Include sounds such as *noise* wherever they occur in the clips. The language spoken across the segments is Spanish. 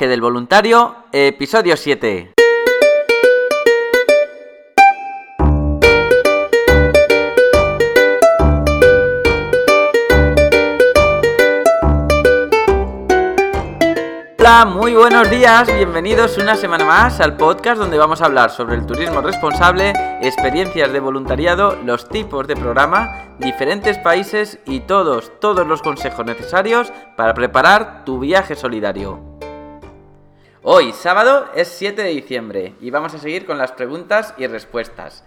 Del voluntario, episodio 7. Hola, muy buenos días, bienvenidos una semana más al podcast donde vamos a hablar sobre el turismo responsable, experiencias de voluntariado, los tipos de programa, diferentes países y todos, todos los consejos necesarios para preparar tu viaje solidario. Hoy, sábado, es 7 de diciembre y vamos a seguir con las preguntas y respuestas.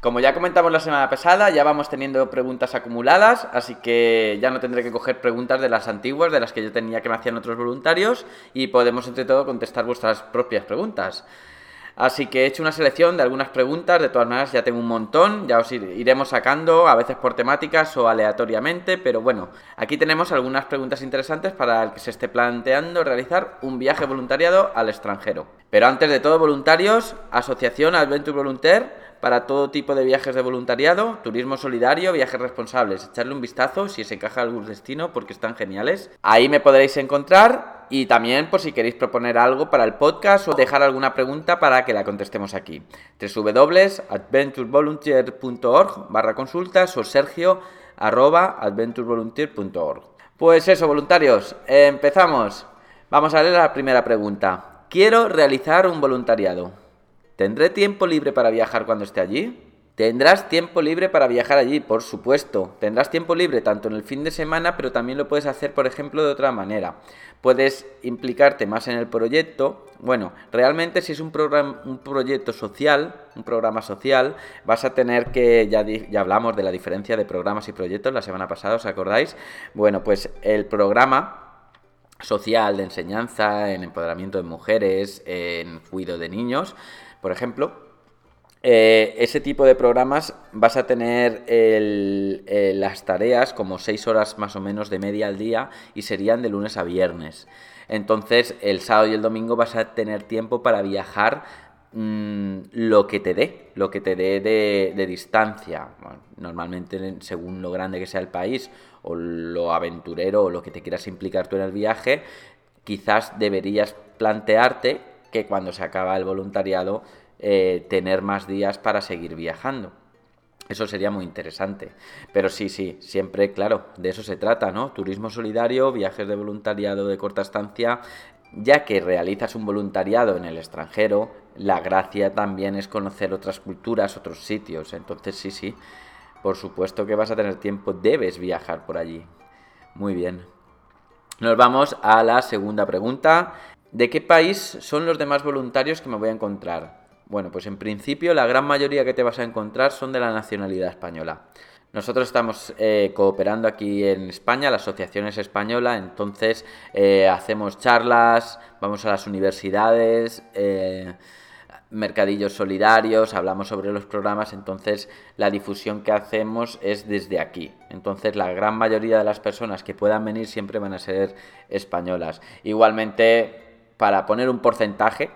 Como ya comentamos la semana pasada, ya vamos teniendo preguntas acumuladas, así que ya no tendré que coger preguntas de las antiguas, de las que yo tenía que me hacían otros voluntarios, y podemos entre todo contestar vuestras propias preguntas. Así que he hecho una selección de algunas preguntas, de todas maneras ya tengo un montón, ya os iremos sacando, a veces por temáticas o aleatoriamente, pero bueno, aquí tenemos algunas preguntas interesantes para el que se esté planteando realizar un viaje voluntariado al extranjero. Pero antes de todo, voluntarios, Asociación Adventure Volunteer, para todo tipo de viajes de voluntariado, turismo solidario, viajes responsables. Echarle un vistazo si se encaja algún destino porque están geniales. Ahí me podréis encontrar y también por si queréis proponer algo para el podcast o dejar alguna pregunta para que la contestemos aquí. www.adventurevolunteer.org barra consultas o sergio arroba adventurevolunteer.org. Pues eso, voluntarios, empezamos. Vamos a leer la primera pregunta. Quiero realizar un voluntariado. ¿Tendré tiempo libre para viajar cuando esté allí? Tendrás tiempo libre para viajar allí, por supuesto. Tendrás tiempo libre tanto en el fin de semana, pero también lo puedes hacer, por ejemplo, de otra manera. Puedes implicarte más en el proyecto. Bueno, realmente si es un, un proyecto social, un programa social, vas a tener que, ya, ya hablamos de la diferencia de programas y proyectos la semana pasada, ¿os acordáis? Bueno, pues el programa social de enseñanza, en empoderamiento de mujeres, en cuidado de niños, por ejemplo, eh, ese tipo de programas vas a tener las tareas como seis horas más o menos de media al día y serían de lunes a viernes. Entonces el sábado y el domingo vas a tener tiempo para viajar mm, lo que te dé, lo que te dé de, distancia. normalmente según lo grande que sea el país o lo aventurero o lo que te quieras implicar tú en el viaje, quizás deberías plantearte que cuando se acaba el voluntariado eh, tener más días para seguir viajando. Eso sería muy interesante. Pero sí, sí, siempre, claro, de eso se trata, ¿no? Turismo solidario, viajes de voluntariado de corta estancia. Ya que realizas un voluntariado en el extranjero, la gracia también es conocer otras culturas, otros sitios. Entonces, sí, sí, por supuesto que vas a tener tiempo, debes viajar por allí. Muy bien. Nos vamos a la segunda pregunta. ¿De qué país son los demás voluntarios que me voy a encontrar? Bueno, pues en principio la gran mayoría que te vas a encontrar son de la nacionalidad española. Nosotros estamos eh, cooperando aquí en España, la asociación es española, entonces eh, hacemos charlas, vamos a las universidades, eh, mercadillos solidarios, hablamos sobre los programas, entonces la difusión que hacemos es desde aquí. Entonces la gran mayoría de las personas que puedan venir siempre van a ser españolas. Igualmente para poner un porcentaje,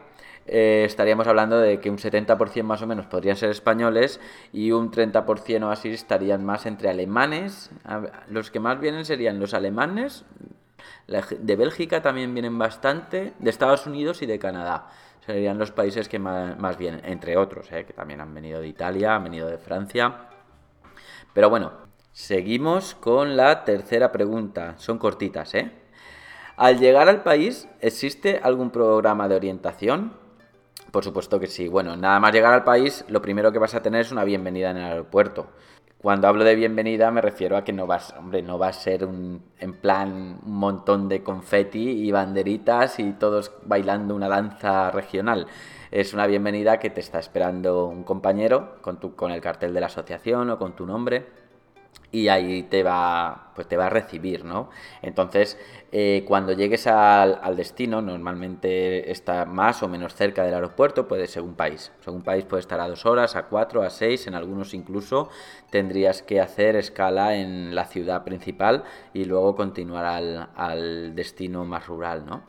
eh, estaríamos hablando de que un 70% más o menos podrían ser españoles y un 30% o así estarían más entre alemanes. Los que más vienen serían los alemanes, de Bélgica también vienen bastante, de Estados Unidos y de Canadá. Serían los países que más, vienen, entre otros, eh, que también han venido de Italia, han venido de Francia. Pero bueno, seguimos con la tercera pregunta. Son cortitas, ¿eh? Al llegar al país, ¿existe algún programa de orientación? Por supuesto que sí. Bueno, nada más llegar al país, lo primero que vas a tener es una bienvenida en el aeropuerto. Cuando hablo de bienvenida me refiero a que no vas, hombre, no va a ser un, en plan un montón de confeti y banderitas y todos bailando una danza regional. Es una bienvenida que te está esperando un compañero con, tu, con el cartel de la asociación o con tu nombre y ahí te va, pues te va a recibir, ¿no? Entonces, eh, cuando llegues al, destino, normalmente está más o menos cerca del aeropuerto, puede ser un país. Según país puede estar a dos horas, a cuatro, a seis, en algunos incluso tendrías que hacer escala en la ciudad principal y luego continuar al, destino más rural, ¿no?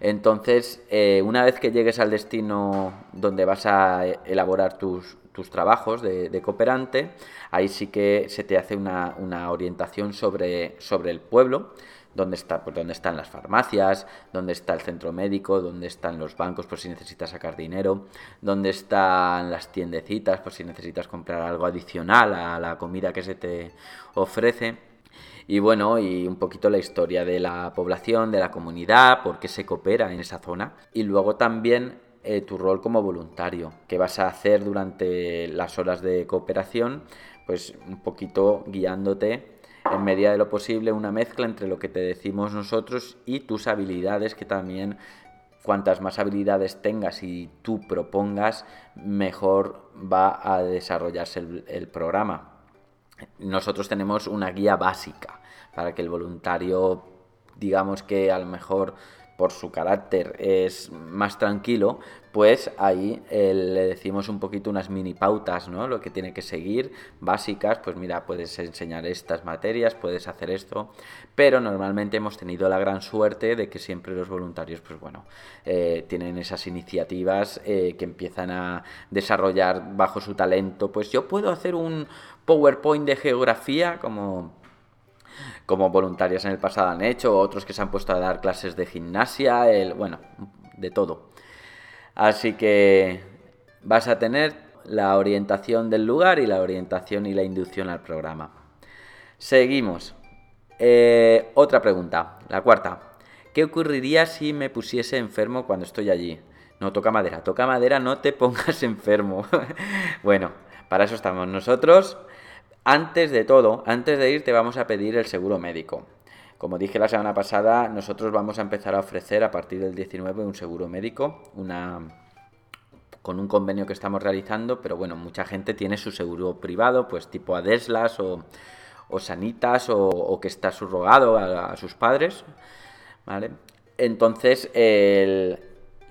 Entonces, eh, una vez que llegues al destino donde vas a elaborar tus, tus trabajos de, cooperante, ahí sí que se te hace una, orientación sobre, sobre el pueblo dónde, está, pues, dónde están las farmacias, dónde está el centro médico, dónde están los bancos por si necesitas sacar dinero, dónde están las tiendecitas por si necesitas comprar algo adicional a la comida que se te ofrece. Y bueno, y un poquito la historia de la población, de la comunidad, por qué se coopera en esa zona. Y luego también eh, tu rol como voluntario, qué vas a hacer durante las horas de cooperación, pues un poquito guiándote en medida de lo posible una mezcla entre lo que te decimos nosotros y tus habilidades que también cuantas más habilidades tengas y tú propongas, mejor va a desarrollarse el, programa. Nosotros tenemos una guía básica para que el voluntario, digamos que a lo mejor por su carácter es más tranquilo, pues ahí eh, le decimos un poquito unas mini pautas, ¿no? Lo que tiene que seguir, básicas, pues mira, puedes enseñar estas materias, puedes hacer esto, pero normalmente hemos tenido la gran suerte de que siempre los voluntarios, pues bueno, eh, tienen esas iniciativas eh, que empiezan a desarrollar bajo su talento, pues yo puedo hacer un PowerPoint de geografía como como voluntarias en el pasado han hecho, otros que se han puesto a dar clases de gimnasia, el, bueno, de todo. Así que vas a tener la orientación del lugar y la orientación y la inducción al programa. Seguimos. Eh, otra pregunta, la cuarta. ¿Qué ocurriría si me pusiese enfermo cuando estoy allí? No, toca madera, toca madera, no te *laughs* pongas enfermo. *laughs* bueno, para eso estamos nosotros. Antes de todo, antes de ir, te vamos a pedir el seguro médico. Como dije la semana pasada, nosotros vamos a empezar a ofrecer a partir del 19 un seguro médico, una con un convenio que estamos realizando, pero bueno, mucha gente tiene su seguro privado, pues tipo Adeslas o, o Sanitas o, que está subrogado a, a sus padres, ¿vale? Entonces, el,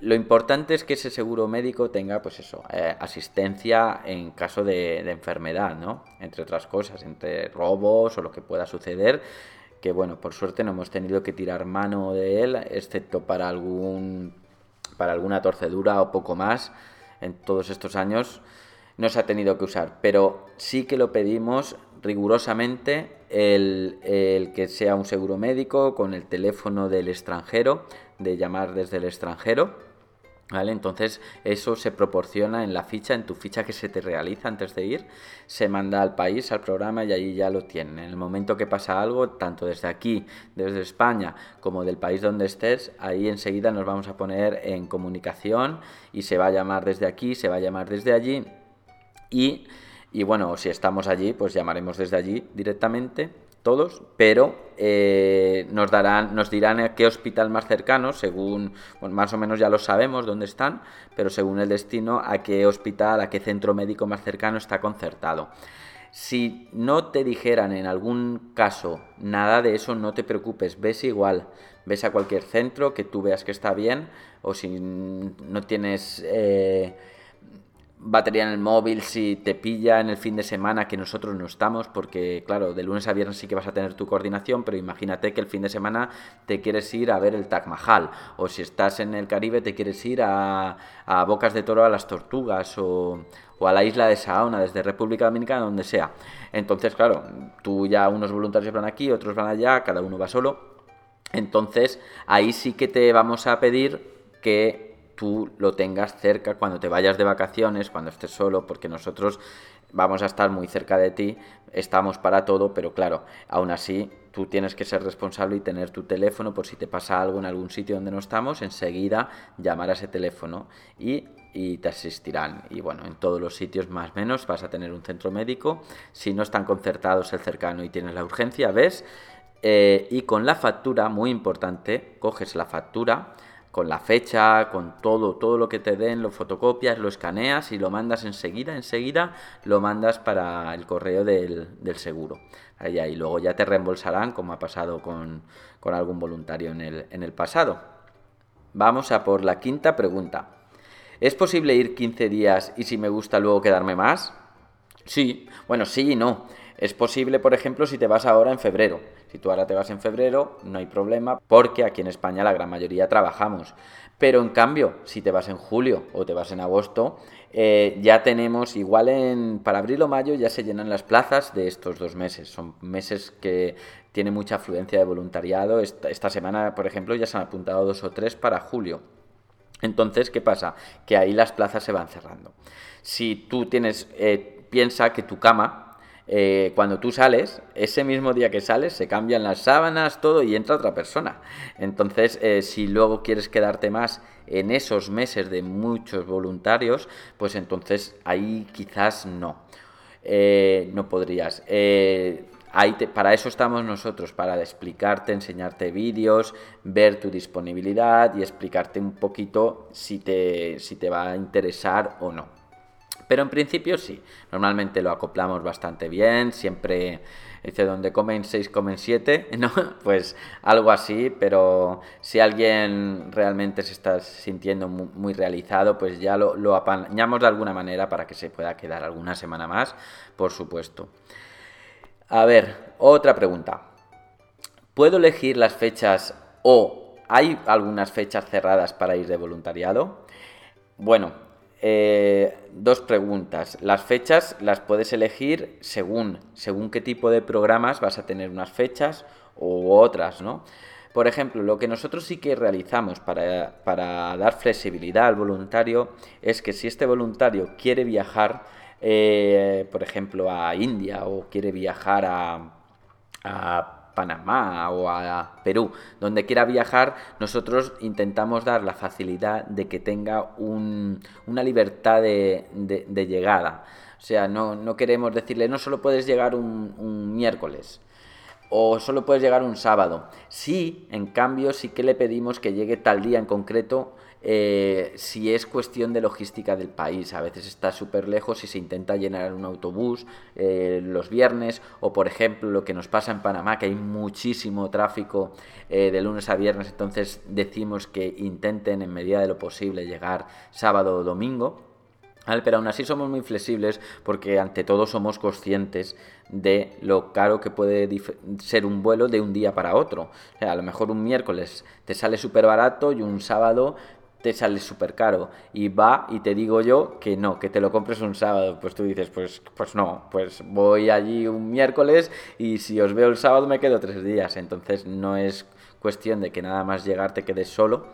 lo importante es que ese seguro médico tenga, pues eso, eh, asistencia en caso de, enfermedad, ¿no? Entre otras cosas, entre robos o lo que pueda suceder, que bueno, por suerte no hemos tenido que tirar mano de él, excepto para algún para alguna torcedura o poco más en todos estos años no se ha tenido que usar, pero sí que lo pedimos rigurosamente el, el, que sea un seguro médico con el teléfono del extranjero, de llamar desde el extranjero entonces eso se proporciona en la ficha, en tu ficha que se te realiza antes de ir, se manda al país, al programa y allí ya lo tienen. En el momento que pasa algo, tanto desde aquí, desde España, como del país donde estés, ahí enseguida nos vamos a poner en comunicación y se va a llamar desde aquí, se va a llamar desde allí y, y bueno, si estamos allí, pues llamaremos desde allí directamente todos, pero eh, nos darán, nos dirán a qué hospital más cercano, según, bueno, más o menos ya lo sabemos dónde están, pero según el destino, a qué hospital, a qué centro médico más cercano está concertado. Si no te dijeran en algún caso nada de eso, no te preocupes, ves igual, ves a cualquier centro que tú veas que está bien, o si no tienes... Eh, batería en el móvil si te pilla en el fin de semana que nosotros no estamos, porque claro, de lunes a viernes sí que vas a tener tu coordinación, pero imagínate que el fin de semana te quieres ir a ver el Taj Mahal, o si estás en el Caribe te quieres ir a, a Bocas de Toro a las Tortugas, o, o, a la isla de Saona, desde República Dominicana, donde sea. Entonces, claro, tú ya unos voluntarios van aquí, otros van allá, cada uno va solo. Entonces, ahí sí que te vamos a pedir que tú lo tengas cerca cuando te vayas de vacaciones, cuando estés solo, porque nosotros vamos a estar muy cerca de ti, estamos para todo, pero claro, aún así tú tienes que ser responsable y tener tu teléfono por si te pasa algo en algún sitio donde no estamos, enseguida llamar a ese teléfono y, y te asistirán. Y bueno, en todos los sitios más o menos vas a tener un centro médico, si no están concertados el cercano y tienes la urgencia, ves, eh, y con la factura, muy importante, coges la factura, con la fecha, con todo, todo lo que te den, lo fotocopias, lo escaneas y lo mandas enseguida, enseguida lo mandas para el correo del, seguro. Ahí, y luego ya te reembolsarán, como ha pasado con, con algún voluntario en el, en el pasado. Vamos a por la quinta pregunta. ¿Es posible ir 15 días y si me gusta luego quedarme más? Sí, bueno, sí y no. Es posible, por ejemplo, si te vas ahora en febrero. Si tú ahora te vas en febrero, no hay problema, porque aquí en España la gran mayoría trabajamos. Pero en cambio, si te vas en julio o te vas en agosto, eh, ya tenemos, igual en, para abril o mayo ya se llenan las plazas de estos dos meses. Son meses que tienen mucha afluencia de voluntariado. Esta, semana, por ejemplo, ya se han apuntado dos o tres para julio. Entonces, ¿qué pasa? Que ahí las plazas se van cerrando. Si tú tienes, eh, piensa que tu cama, eh, cuando tú sales, ese mismo día que sales, se cambian las sábanas, todo y entra otra persona. Entonces, eh, si luego quieres quedarte más en esos meses de muchos voluntarios, pues entonces ahí quizás no. Eh, no podrías. Ahí para eso estamos nosotros, para explicarte, enseñarte vídeos, ver tu disponibilidad y explicarte un poquito si te, si te va a interesar o no. Pero en principio sí, normalmente lo acoplamos bastante bien, siempre dice donde comen 6 comen 7, *laughs* ¿no? Pues algo así, pero si alguien realmente se está sintiendo muy, realizado, pues ya lo, lo apañamos de alguna manera para que se pueda quedar alguna semana más, por supuesto. A ver, otra pregunta. ¿Puedo elegir las fechas o hay algunas fechas cerradas para ir de voluntariado? Bueno, eh, dos preguntas. Las fechas las puedes elegir según, según qué tipo de programas vas a tener unas fechas u otras, ¿no? Por ejemplo, lo que nosotros sí que realizamos para, dar flexibilidad al voluntario es que si este voluntario quiere viajar, eh, por ejemplo, a India o quiere viajar a Panamá o a Perú, donde quiera viajar, nosotros intentamos dar la facilidad de que tenga una libertad de, llegada. O sea, no, queremos decirle, no solo puedes llegar un, un miércoles o solo puedes llegar un sábado. Sí, en cambio, sí que le pedimos que llegue tal día en concreto eh, si es cuestión de logística del país. A veces está súper lejos y se intenta llenar un autobús eh, los viernes o por ejemplo lo que nos pasa en Panamá que hay muchísimo tráfico eh, de lunes a viernes entonces decimos que intenten en medida de lo posible llegar sábado o domingo. Pero aún así somos muy flexibles porque ante todo somos conscientes de lo caro que puede ser un vuelo de un día para otro. O sea, a lo mejor un miércoles te sale súper barato y un sábado te sale súper caro y va y te digo yo que no, que te lo compres un sábado, pues tú dices, pues, pues no, pues voy allí un miércoles y si os veo el sábado me quedo tres días, entonces no es cuestión de que nada más llegar te quedes solo.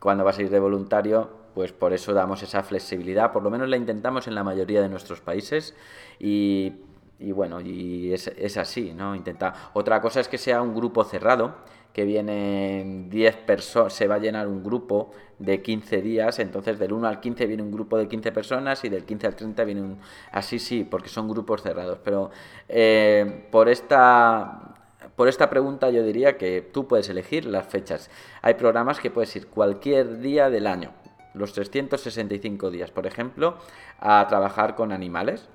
Cuando vas a ir de voluntario, pues por eso damos esa flexibilidad, por lo menos la intentamos en la mayoría de nuestros países y, bueno, y es, es así, ¿no? Intenta. Otra cosa es que sea un grupo cerrado, que vienen 10 personas, se va a llenar un grupo de 15 días, entonces del 1 al 15 viene un grupo de 15 personas y del 15 al 30 viene un... Así sí, porque son grupos cerrados, pero eh, por esta... Por esta pregunta yo diría que tú puedes elegir las fechas. Hay programas que puedes ir cualquier día del año, los 365 días, por ejemplo, a trabajar con animales,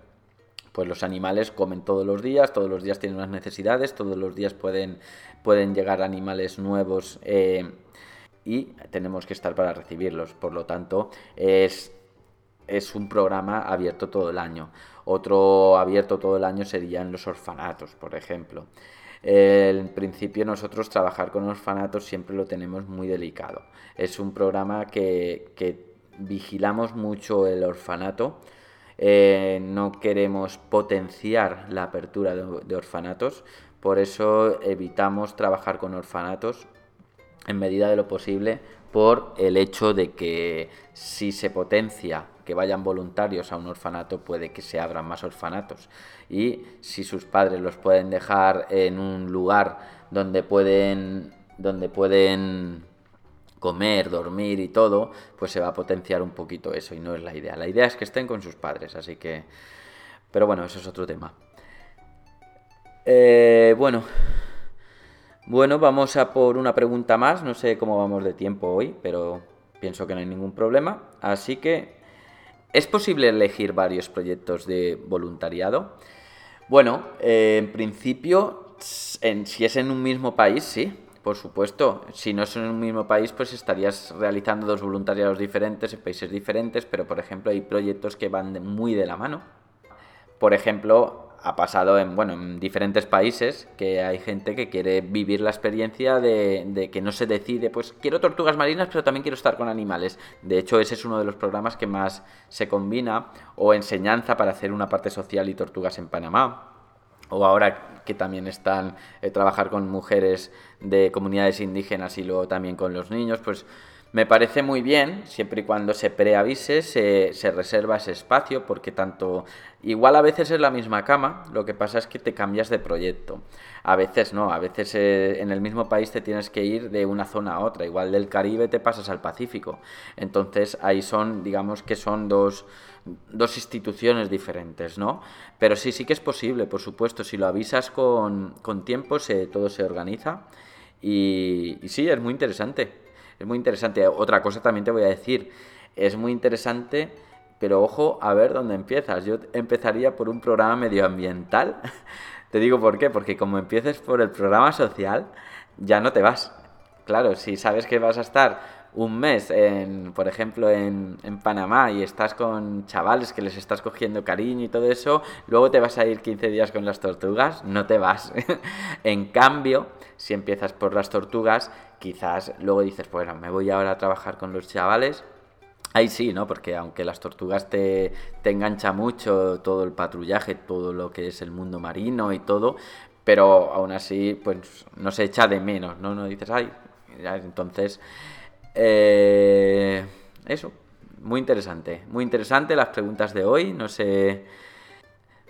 pues los animales comen todos los días, todos los días tienen unas necesidades, todos los días pueden, pueden llegar animales nuevos eh, y tenemos que estar para recibirlos. Por lo tanto, es, es un programa abierto todo el año. Otro abierto todo el año serían los orfanatos, por ejemplo. En principio nosotros trabajar con orfanatos siempre lo tenemos muy delicado. Es un programa que, vigilamos mucho el orfanato eh, no queremos potenciar la apertura de, orfanatos, por eso evitamos trabajar con orfanatos en medida de lo posible por el hecho de que si se potencia que vayan voluntarios a un orfanato puede que se abran más orfanatos y si sus padres los pueden dejar en un lugar donde pueden donde pueden comer, dormir y todo, pues se va a potenciar un poquito eso y no es la idea. La idea es que estén con sus padres, así que... Pero bueno, eso es otro tema. Eh, bueno, bueno, vamos a por una pregunta más. No sé cómo vamos de tiempo hoy, pero pienso que no hay ningún problema. Así que, ¿es posible elegir varios proyectos de voluntariado? Bueno, eh, en principio, si es en un mismo país, sí. Por supuesto, si no son en un mismo país, pues estarías realizando dos voluntariados diferentes en países diferentes, pero por ejemplo hay proyectos que van muy de la mano. Por ejemplo, ha pasado en, bueno, en diferentes países que hay gente que quiere vivir la experiencia de, que no se decide, pues quiero tortugas marinas, pero también quiero estar con animales. De hecho, ese es uno de los programas que más se combina, o enseñanza para hacer una parte social y tortugas en Panamá. O ahora que también están eh, trabajar con mujeres de comunidades indígenas y luego también con los niños, pues me parece muy bien, siempre y cuando se preavise, se, se, reserva ese espacio, porque tanto, igual a veces es la misma cama, lo que pasa es que te cambias de proyecto. A veces no, a veces eh, en el mismo país te tienes que ir de una zona a otra, igual del Caribe te pasas al Pacífico. Entonces ahí son, digamos que son dos, dos instituciones diferentes, ¿no? Pero sí, sí que es posible, por supuesto, si lo avisas con, con tiempo, se, todo se organiza. Y sí, es muy interesante. Es muy interesante. Otra cosa también te voy a decir, es muy interesante, pero ojo a ver dónde empiezas. Yo empezaría por un programa medioambiental. *laughs* te digo por qué, porque como empieces por el programa social, ya no te vas. Claro, si sabes que vas a estar un mes, en, por ejemplo, en, en, Panamá y estás con chavales que les estás cogiendo cariño y todo eso, luego te vas a ir 15 días con las tortugas, no te vas. *laughs* en cambio, si empiezas por las tortugas, quizás luego dices, bueno, me voy ahora a trabajar con los chavales. Ahí sí, ¿no? Porque aunque las tortugas te, te engancha mucho todo el patrullaje, todo lo que es el mundo marino y todo, pero aún así, pues no se echa de menos, ¿no? No dices, ay, entonces, eh, eso, muy interesante, muy interesante las preguntas de hoy, no sé,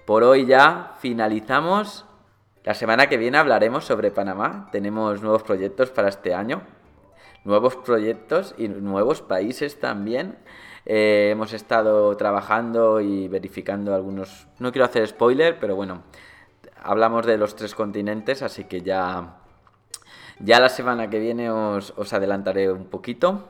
por hoy ya finalizamos la semana que viene hablaremos sobre Panamá. Tenemos nuevos proyectos para este año. Nuevos proyectos y nuevos países también. Eh, hemos estado trabajando y verificando algunos... No quiero hacer spoiler, pero bueno, hablamos de los tres continentes, así que ya, ya la semana que viene os, os adelantaré un poquito.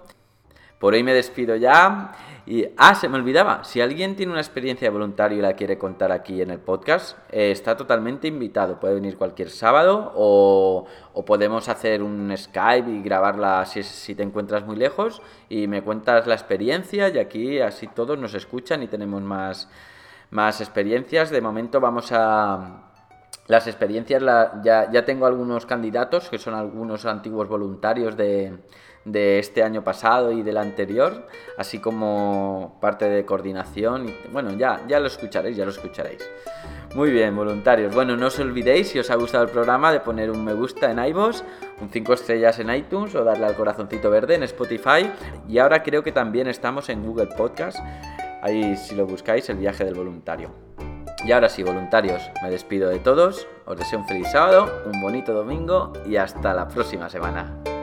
Por hoy me despido ya. Y, ah, se me olvidaba, si alguien tiene una experiencia de voluntario y la quiere contar aquí en el podcast, eh, está totalmente invitado. Puede venir cualquier sábado o, podemos hacer un Skype y grabarla si, si, te encuentras muy lejos y me cuentas la experiencia y aquí así todos nos escuchan y tenemos más, más experiencias. De momento vamos a... Las experiencias, ya, tengo algunos candidatos que son algunos antiguos voluntarios de de este año pasado y del anterior, así como parte de coordinación. Y, bueno, ya, ya lo escucharéis, ya lo escucharéis. Muy bien, voluntarios. Bueno, no os olvidéis, si os ha gustado el programa, de poner un me gusta en iVoox, un 5 estrellas en iTunes o darle al corazoncito verde en Spotify. Y ahora creo que también estamos en Google Podcast. Ahí si lo buscáis, el viaje del voluntario. Y ahora sí, voluntarios, me despido de todos, os deseo un feliz sábado, un bonito domingo y hasta la próxima semana.